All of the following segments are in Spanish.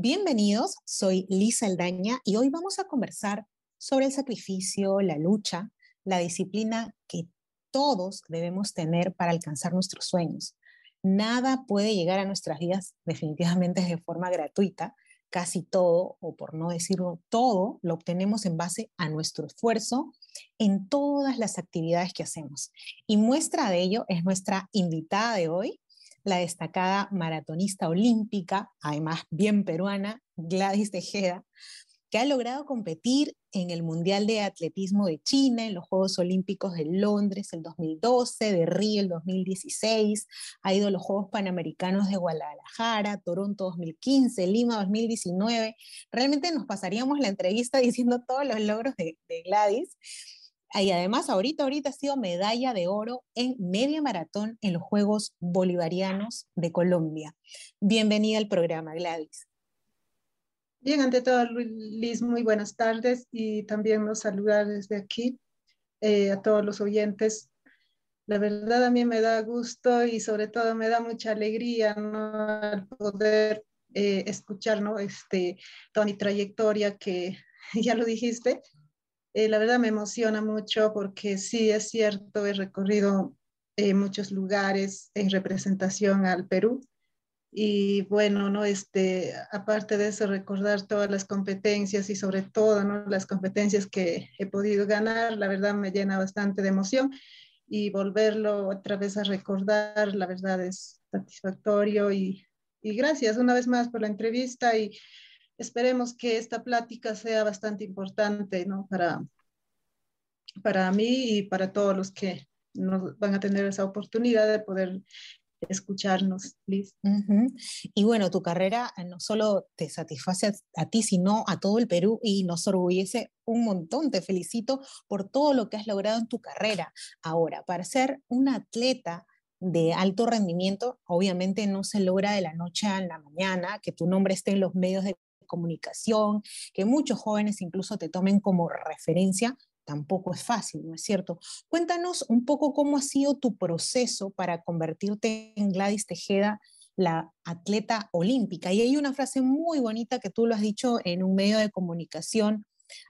Bienvenidos, soy Lisa Aldaña y hoy vamos a conversar sobre el sacrificio, la lucha, la disciplina que todos debemos tener para alcanzar nuestros sueños. Nada puede llegar a nuestras vidas definitivamente de forma gratuita. Casi todo, o por no decirlo todo, lo obtenemos en base a nuestro esfuerzo en todas las actividades que hacemos. Y muestra de ello es nuestra invitada de hoy, la destacada maratonista olímpica, además bien peruana, Gladys Tejeda, que ha logrado competir en el Mundial de Atletismo de China, en los Juegos Olímpicos de Londres el 2012, de Río el 2016, ha ido a los Juegos Panamericanos de Guadalajara, Toronto 2015, Lima 2019. Realmente nos pasaríamos la entrevista diciendo todos los logros de, de Gladys. Y además, ahorita, ahorita ha sido medalla de oro en media maratón en los Juegos Bolivarianos de Colombia. Bienvenida al programa, Gladys. Bien, ante todo, Liz, muy buenas tardes y también nos saludar desde aquí eh, a todos los oyentes. La verdad a mí me da gusto y sobre todo me da mucha alegría ¿no? poder eh, escuchar ¿no? este, toda mi trayectoria que ya lo dijiste, eh, la verdad me emociona mucho porque sí es cierto, he recorrido eh, muchos lugares en representación al Perú. Y bueno, ¿no? Este, aparte de eso, recordar todas las competencias y sobre todo ¿no? las competencias que he podido ganar, la verdad me llena bastante de emoción y volverlo otra vez a recordar, la verdad es satisfactorio y, y gracias una vez más por la entrevista y esperemos que esta plática sea bastante importante ¿no? para, para mí y para todos los que nos van a tener esa oportunidad de poder escucharnos, Liz. Y bueno, tu carrera eh, no solo te satisface a, ti, sino a todo el Perú y nos orgullece un montón. Te felicito por todo lo que has logrado en tu carrera. Ahora, para ser una atleta de alto rendimiento, obviamente no se logra de la noche a la mañana, que tu nombre esté en los medios de comunicación, que muchos jóvenes incluso te tomen como referencia, tampoco es fácil, ¿no es cierto? Cuéntanos un poco cómo ha sido tu proceso para convertirte en Gladys Tejeda, la atleta olímpica. Y hay una frase muy bonita que tú lo has dicho en un medio de comunicación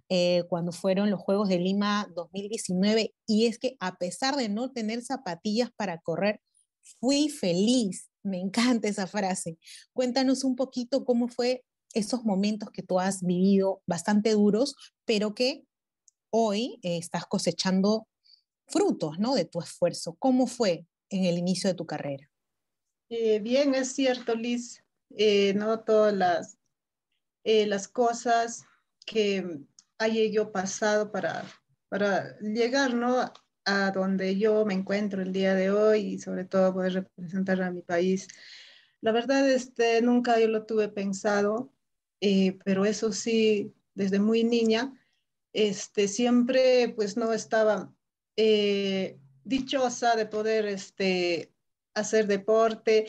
eh, cuando fueron los Juegos de Lima 2019, y es que a pesar de no tener zapatillas para correr, fui feliz. Me encanta esa frase. Cuéntanos un poquito cómo fue esos momentos que tú has vivido bastante duros, pero que hoy eh, estás cosechando frutos ¿no? de tu esfuerzo. ¿Cómo fue en el inicio de tu carrera? Eh, bien, es cierto, Liz, eh, no todas las, las cosas que haya yo pasado para, para llegar ¿no? a donde yo me encuentro el día de hoy y sobre todo poder representar a mi país. La verdad, este, nunca yo lo tuve pensado eh, pero eso sí, desde muy niña, este, siempre pues no estaba eh, dichosa de poder este, hacer deporte,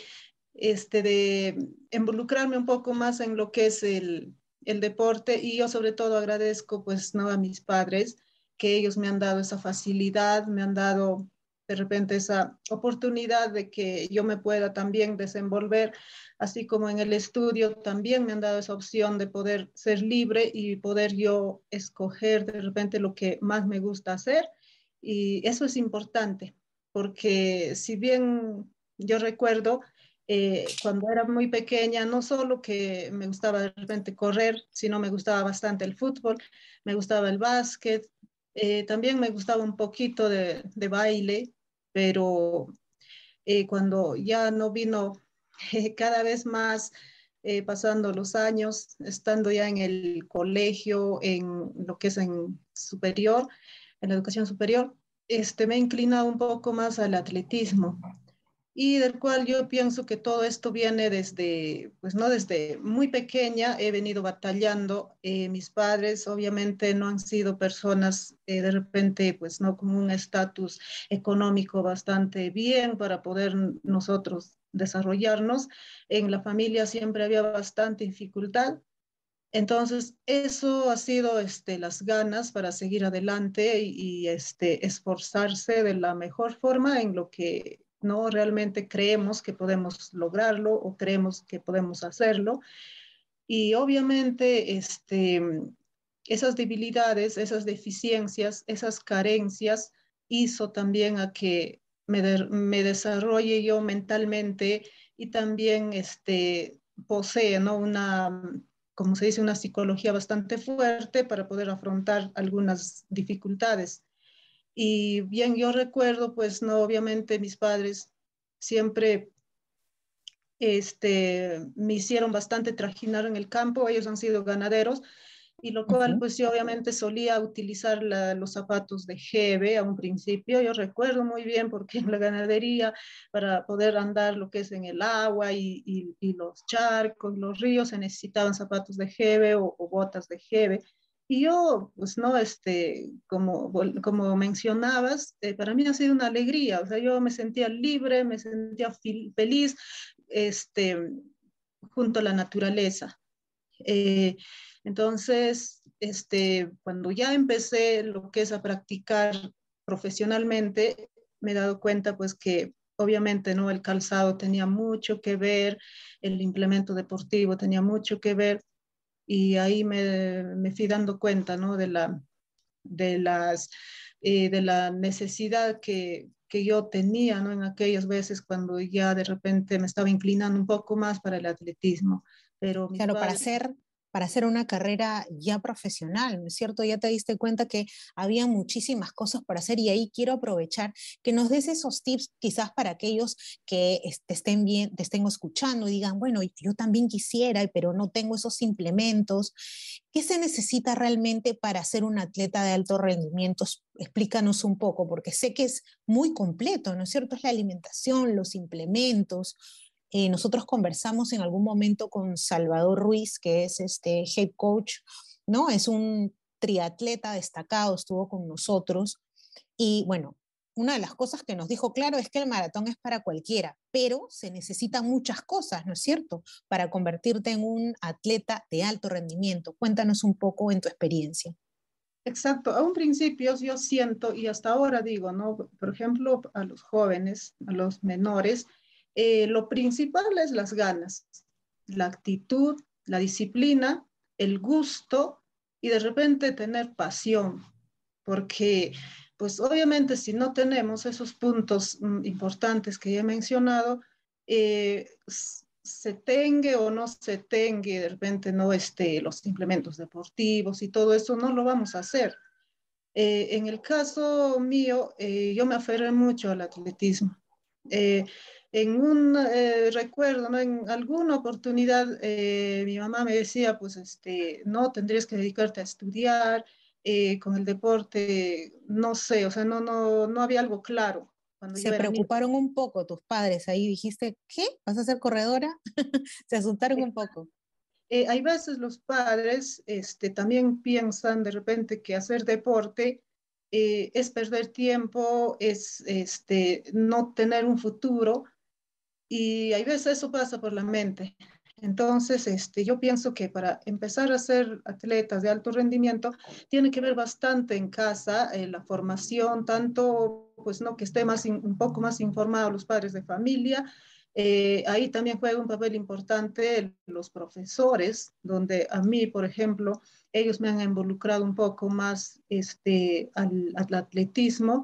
este, de involucrarme un poco más en lo que es el, el deporte. Y yo sobre todo agradezco pues no a mis padres que ellos me han dado esa facilidad, me han dado de repente esa oportunidad de que yo me pueda también desenvolver, así como en el estudio también me han dado esa opción de poder ser libre y poder yo escoger de repente lo que más me gusta hacer. Y eso es importante, porque si bien yo recuerdo eh, cuando era muy pequeña, no solo que me gustaba de repente correr, sino me gustaba bastante el fútbol, me gustaba el básquet, eh, también me gustaba un poquito de, de baile, pero eh, cuando ya no vino cada vez más eh, pasando los años, estando ya en el colegio, en lo que es en superior, en la educación superior, este, me he inclinado un poco más al atletismo y del cual yo pienso que todo esto viene desde, pues no desde muy pequeña, he venido batallando. Eh, mis padres obviamente no han sido personas eh, de repente, pues no con un estatus económico bastante bien para poder nosotros desarrollarnos. En la familia siempre había bastante dificultad. Entonces, eso ha sido este, las ganas para seguir adelante y, y este, esforzarse de la mejor forma en lo que ¿no? Realmente creemos que podemos lograrlo o creemos que podemos hacerlo. Y obviamente este, esas debilidades, esas deficiencias, esas carencias hizo también a que me, me desarrolle yo mentalmente y también este, posee ¿no? una, como se dice, una psicología bastante fuerte para poder afrontar algunas dificultades. Y bien, yo recuerdo, pues no, obviamente mis padres siempre este, me hicieron bastante trajinar en el campo, ellos han sido ganaderos, y lo cual pues yo obviamente solía utilizar los zapatos de Gebe a un principio, yo recuerdo muy bien porque en la ganadería para poder andar lo que es en el agua y, y, los charcos, los ríos se necesitaban zapatos de Gebe o, botas de Gebe. Y yo, pues no, este, como, como mencionabas, eh, para mí ha sido una alegría, o sea, yo me sentía libre, me sentía feliz, este, junto a la naturaleza. Eh, entonces, este, cuando ya empecé lo que es a practicar profesionalmente, me he dado cuenta pues que obviamente no el calzado tenía mucho que ver, el implemento deportivo tenía mucho que ver y ahí me, me fui dando cuenta ¿no? de, la, de, las, eh, de la necesidad que, que yo tenía ¿no? en aquellas veces cuando ya de repente me estaba inclinando un poco más para el atletismo. Pero claro, para hacer para hacer una carrera ya profesional, ¿no es cierto? Ya te diste cuenta que había muchísimas cosas para hacer y ahí quiero aprovechar que nos des esos tips quizás para aquellos que te estén bien, te estén escuchando y digan, bueno, yo también quisiera, pero no tengo esos implementos. ¿Qué se necesita realmente para ser un atleta de alto rendimiento? Explícanos un poco, porque sé que es muy completo, ¿no es cierto? Es la alimentación, los implementos, eh, nosotros conversamos en algún momento con Salvador Ruiz, que es este head coach, ¿no? Es un triatleta destacado, estuvo con nosotros. Y bueno, una de las cosas que nos dijo claro es que el maratón es para cualquiera, pero se necesitan muchas cosas, ¿no es cierto?, para convertirte en un atleta de alto rendimiento. Cuéntanos un poco en tu experiencia. Exacto, a un principio yo siento, y hasta ahora digo, ¿no? Por ejemplo, a los jóvenes, a los menores, eh, lo principal es las ganas, la actitud, la disciplina, el gusto y de repente tener pasión, porque pues obviamente si no tenemos esos puntos mm, importantes que ya he mencionado, eh, se tenga o no se tenga de repente no este, los implementos deportivos y todo eso, no lo vamos a hacer. Eh, en el caso mío, yo me aferré mucho al atletismo en un eh, recuerdo, ¿no? en alguna oportunidad eh, mi mamá me decía, pues este, no, tendrías que dedicarte a estudiar, eh, con el deporte, no sé, o sea, no, no, no había algo claro. Se preocuparon un poco tus padres, ahí dijiste, ¿qué? ¿Vas a ser corredora? Se asustaron un poco. hay veces los padres este, también piensan de repente que hacer deporte es perder tiempo, es este, no tener un futuro, y hay veces eso pasa por la mente. Entonces, este, yo pienso que para empezar a ser atletas de alto rendimiento, tiene que ver bastante en casa eh, la formación, tanto, pues, no, que esté más un poco más informados los padres de familia. Eh, ahí también juega un papel importante los profesores, donde a mí, por ejemplo, ellos me han involucrado un poco más este, al, al atletismo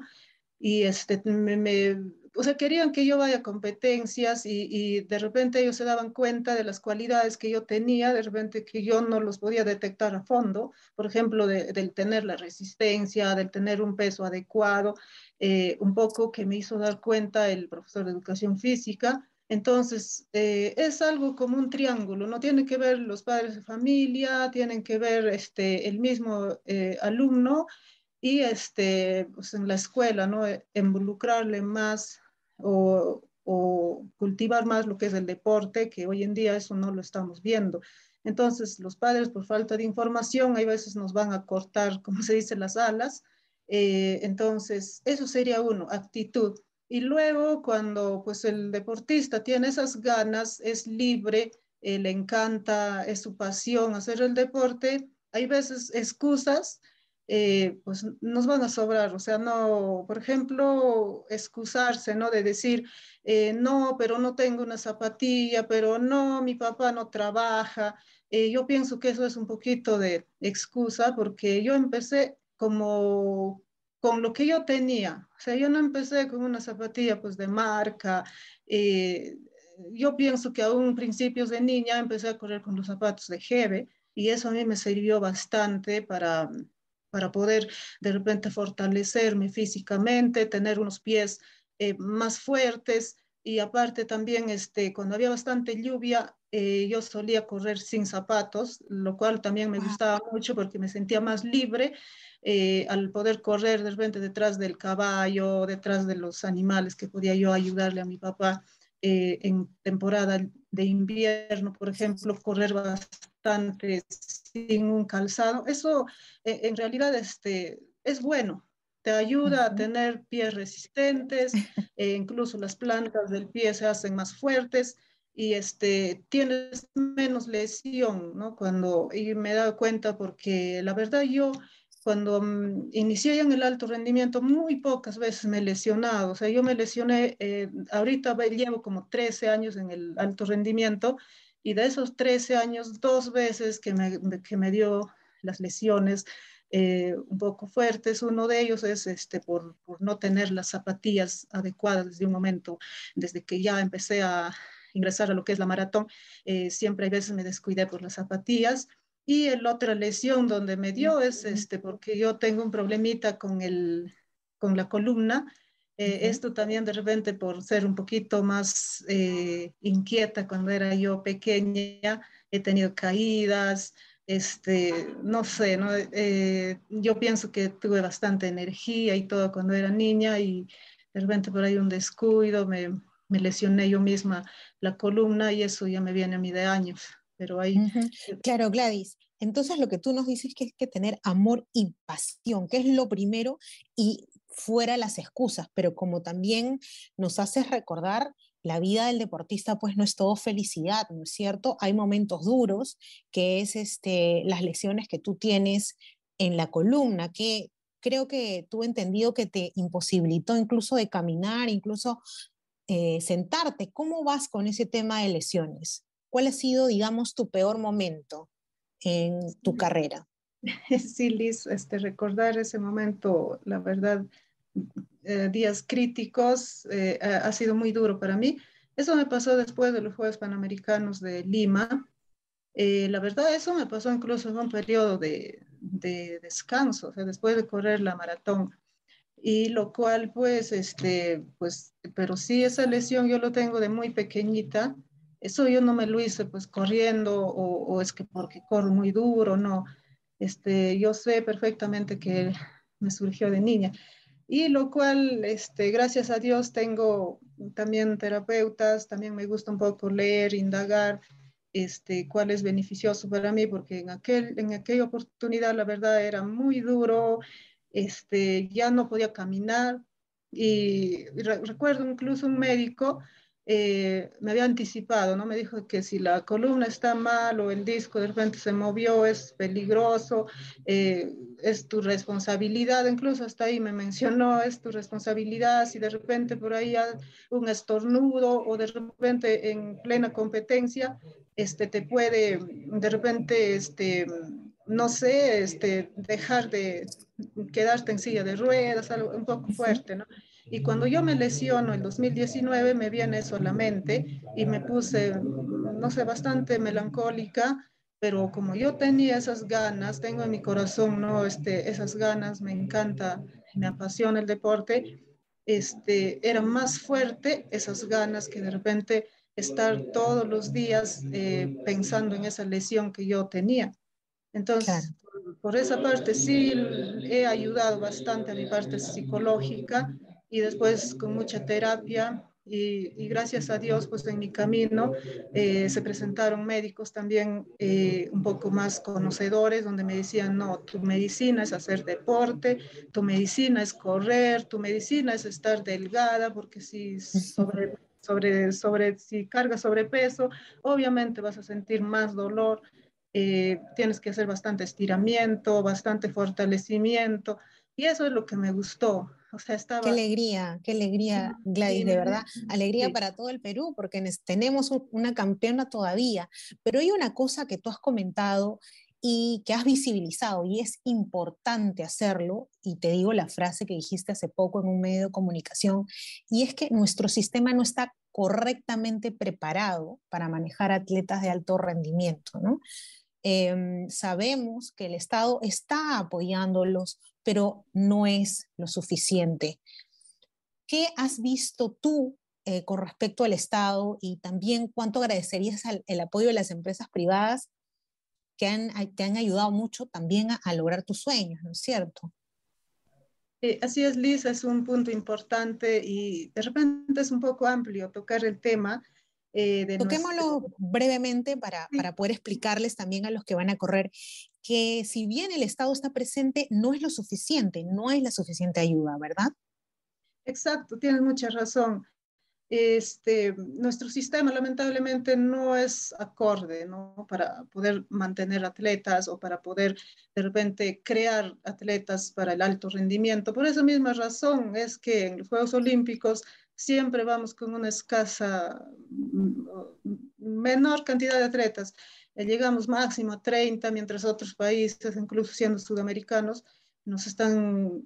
y este, me, me o sea, querían que yo vaya a competencias y, de repente ellos se daban cuenta de las cualidades que yo tenía, de repente que yo no los podía detectar a fondo, por ejemplo, del tener la resistencia, del tener un peso adecuado, eh, un poco que me hizo dar cuenta el profesor de educación física. Entonces, eh, es algo como un triángulo, no tiene que ver los padres de familia, tienen que ver este, el mismo eh, alumno y este, pues en la escuela, ¿no? Involucrarle más o, cultivar más lo que es el deporte, que hoy en día eso no lo estamos viendo. Entonces, los padres por falta de información, hay veces nos van a cortar, como se dice, las alas. Eh, entonces, eso sería uno, actitud. Y luego, cuando pues el deportista tiene esas ganas, es libre, eh, le encanta, es su pasión hacer el deporte, hay veces excusas eh, pues nos van a sobrar. O sea, no, por ejemplo, excusarse, ¿no? De decir, eh, no, pero no tengo una zapatilla, pero no, mi papá no trabaja. eh, yo pienso que eso es un poquito de excusa porque yo empecé como con lo que yo tenía. O sea, yo no empecé con una zapatilla pues de marca. Yo pienso que aún principios de niña empecé a correr con los zapatos de Gebe y eso a mí me sirvió bastante para, para poder de repente fortalecerme físicamente, tener unos pies eh, más fuertes. Y aparte también este, cuando había bastante lluvia, eh, yo solía correr sin zapatos, lo cual también me gustaba mucho porque me sentía más libre eh, al poder correr de repente detrás del caballo, detrás de los animales que podía yo ayudarle a mi papá en temporada de invierno, por ejemplo, correr bastante sin un calzado. Eso en realidad este, es bueno, te ayuda a tener pies resistentes, e incluso las plantas del pie se hacen más fuertes y este, tienes menos lesión, ¿no? Cuando, y me he dado cuenta porque la verdad yo cuando mm, inicié en el alto rendimiento, muy pocas veces me he lesionado. O sea, yo me lesioné, eh, ahorita llevo como 13 años en el alto rendimiento y de esos 13 años, dos veces que me, que me dio las lesiones eh, un poco fuertes. Uno de ellos es este, por, por, no tener las zapatillas adecuadas desde un momento, desde que ya empecé a ingresar a lo que es la maratón, eh, siempre hay veces me descuidé por las zapatillas. Y la otra lesión donde me dio es este, porque yo tengo un problemita con, el, con la columna. Eh, esto también de repente por ser un poquito más inquieta cuando era yo pequeña, he tenido caídas, este, no sé, ¿no? Eh, yo pienso que tuve bastante energía y todo cuando era niña y de repente por ahí un descuido, me, me lesioné yo misma la columna y eso ya me viene a mí de años. Pero ahí... Claro, Gladys. Entonces lo que tú nos dices es que es que tener amor y pasión, que es lo primero y fuera las excusas, pero como también nos haces recordar la vida del deportista pues no es todo felicidad, ¿no es cierto? Hay momentos duros, que es este, las lesiones que tú tienes en la columna, que creo que tú entendido que te imposibilitó incluso de caminar, incluso eh, sentarte. ¿Cómo vas con ese tema de lesiones? ¿Cuál ha sido, digamos, tu peor momento en tu carrera? Sí, Liz, este, recordar ese momento, la verdad, eh, días críticos, eh, ha sido muy duro para mí. Eso me pasó después de los Juegos Panamericanos de Lima. Eh, la verdad, eso me pasó incluso en un periodo de, de descanso, o sea, después de correr la maratón. Y lo cual, pues, este, pues, pero sí, esa lesión yo lo tengo de muy pequeñita. Eso yo no me lo hice, pues, corriendo o, o es que porque corro muy duro, no. Este, yo sé perfectamente que me surgió de niña y lo cual, este, gracias a Dios, tengo también terapeutas, también me gusta un poco leer, indagar, este, cuál es beneficioso para mí, porque en, aquel, en aquella oportunidad la verdad era muy duro, este, ya no podía caminar y recuerdo incluso un médico eh, me había anticipado, ¿no? Me dijo que si la columna está mal o el disco de repente se movió, es peligroso, eh, es tu responsabilidad, incluso hasta ahí me mencionó, es tu responsabilidad, si de repente por ahí hay un estornudo o de repente en plena competencia, este, te puede de repente, este, no sé, este, dejar de quedarte en silla de ruedas, algo un poco fuerte, ¿no? Y cuando yo me lesiono en 2019, me viene eso a la mente y me puse, no sé, bastante melancólica, pero como yo tenía esas ganas, tengo en mi corazón, ¿no? Este, esas ganas, me encanta, me apasiona el deporte, este, era más fuerte esas ganas que de repente estar todos los días eh, pensando en esa lesión que yo tenía. Entonces, por, por esa parte sí he ayudado bastante a mi parte psicológica y después con mucha terapia y, gracias a Dios, pues en mi camino eh, se presentaron médicos también eh, un poco más conocedores, donde me decían, no, tu medicina es hacer deporte, tu medicina es correr, tu medicina es estar delgada, porque si sobre, sobre, sobre, si cargas sobrepeso, obviamente vas a sentir más dolor, eh, tienes que hacer bastante estiramiento, bastante fortalecimiento, y eso es lo que me gustó, O sea, estaba... Qué alegría, qué alegría, Gladys, de verdad. Alegría para todo el Perú, porque tenemos una campeona todavía. Pero hay una cosa que tú has comentado y que has visibilizado, y es importante hacerlo, y te digo la frase que dijiste hace poco en un medio de comunicación, y es que nuestro sistema no está correctamente preparado para manejar atletas de alto rendimiento. ¿no? Em, sabemos que el Estado está apoyándolos, pero no es lo suficiente. ¿Qué has visto tú eh, con respecto al Estado y también cuánto agradecerías el apoyo de las empresas privadas que han, te han ayudado mucho también a, lograr tus sueños, ¿no es cierto? Eh, así es, Liz, es un punto importante y de repente es un poco amplio tocar el tema. Eh, Toquémoslo brevemente para, para poder explicarles también a los que van a correr que si bien el Estado está presente, no es lo suficiente, no es la suficiente ayuda, ¿verdad? Exacto, tienes mucha razón este, nuestro sistema lamentablemente no es acorde ¿no? para poder mantener atletas o para poder de repente crear atletas para el alto rendimiento. Por esa misma razón es que en los Juegos Olímpicos siempre vamos con una escasa, mm, menor cantidad de atletas. Llegamos máximo a 30, mientras otros países, incluso siendo sudamericanos, nos están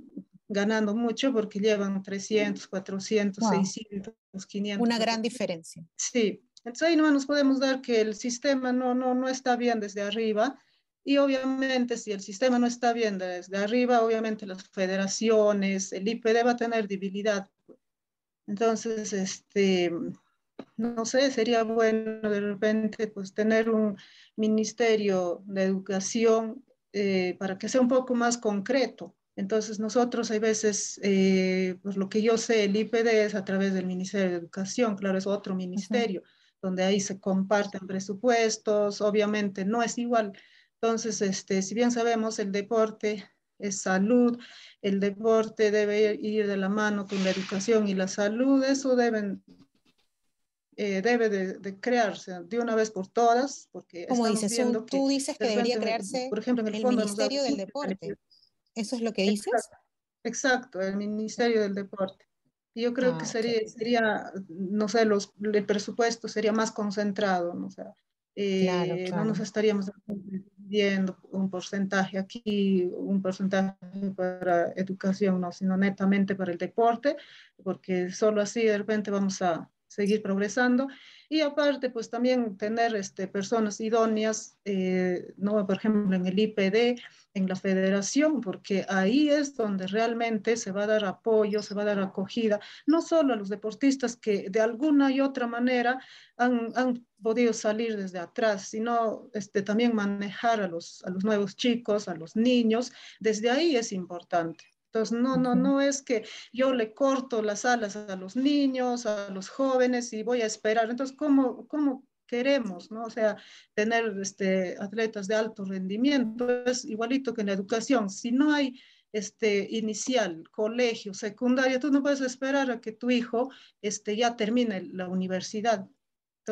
ganando mucho porque llevan 300, 400, 600, 500. Una gran diferencia. Sí, entonces ahí no nos podemos dar que el sistema no, no, no está bien desde arriba y obviamente si el sistema no está bien desde arriba, obviamente las federaciones, el IPD va a tener debilidad. Entonces, este, no sé, sería bueno de repente pues tener un ministerio de educación eh, para que sea un poco más concreto entonces nosotros hay veces, eh, pues lo que yo sé, el IPD es a través del Ministerio de Educación, claro, es otro ministerio, donde ahí se comparten presupuestos, obviamente no es igual. Entonces, este, si bien sabemos, el deporte es salud, el deporte debe ir de la mano con la educación y la salud, eso deben, eh, debe de, crearse de una vez por todas, porque como dices, tú, tú dices que debería crearse por ejemplo, en el, Ministerio del Deporte. ¿Eso es lo que dices? Exacto, el Ministerio del Deporte. Yo creo que ah, sería, sería, no sé, los, el presupuesto sería más concentrado, ¿no? O sea, eh, no nos estaríamos viendo un porcentaje aquí, un porcentaje para educación, no, sino netamente para el deporte, porque solo así de repente vamos a seguir progresando. Y aparte, pues también tener este, personas idóneas, eh, ¿no? por ejemplo, en el IPD, en la federación, porque ahí es donde realmente se va a dar apoyo, se va a dar acogida, no solo a los deportistas que de alguna y otra manera han, han podido salir desde atrás, sino este, también manejar a los, a los nuevos chicos, a los niños, desde ahí es importante. Entonces, no, no, no es que yo le corto las alas a los niños, a los jóvenes y voy a esperar. Entonces, ¿cómo, cómo queremos, ¿no? O sea, tener este, atletas de alto rendimiento es igualito que en la educación. Si no hay este, inicial, colegio, secundario, tú no puedes esperar a que tu hijo este, ya termine la universidad.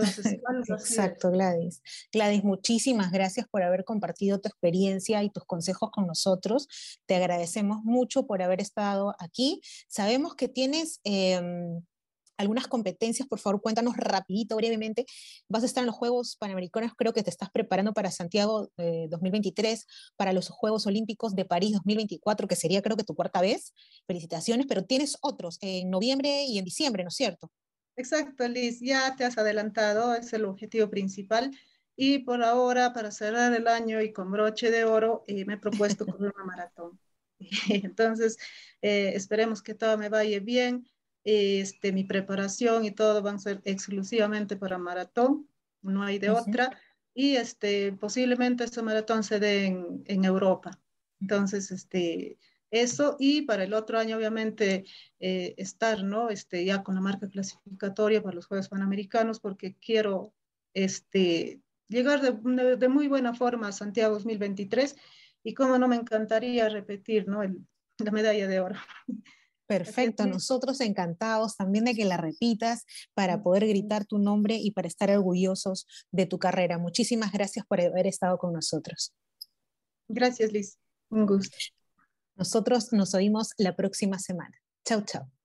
Exacto, Gladys. Gladys, muchísimas gracias por haber compartido tu experiencia y tus consejos con nosotros. Te agradecemos mucho por haber estado aquí. Sabemos que tienes... Em, algunas competencias, por favor, cuéntanos rapidito, brevemente. Vas a estar en los Juegos Panamericanos, creo que te estás preparando para Santiago 2023, para los Juegos Olímpicos de París 2024, que sería creo que tu cuarta vez. Felicitaciones, pero tienes otros en noviembre y en diciembre, ¿no es cierto? Exacto, Liz, ya te has adelantado, es el objetivo principal. Y por ahora, para cerrar el año y con broche de oro, eh, me he propuesto correr una maratón. Entonces, eh, esperemos que todo me vaya bien. Este, mi preparación y todo van a ser exclusivamente para maratón, no hay de otra. Y este, posiblemente ese maratón se dé en, en Europa. Entonces, este, eso y para el otro año obviamente eh, estar, ¿no? Este, ya con la marca clasificatoria para los Juegos Panamericanos porque quiero este, llegar de, de, muy buena forma a Santiago 2023 y como no me encantaría repetir, ¿no? El, la medalla de oro. Perfecto, nosotros encantados también de que la repitas para poder gritar tu nombre y para estar orgullosos de tu carrera. Muchísimas gracias por haber estado con nosotros. Gracias, Liz. Un gusto. Nosotros nos oímos la próxima semana. Chau, chau.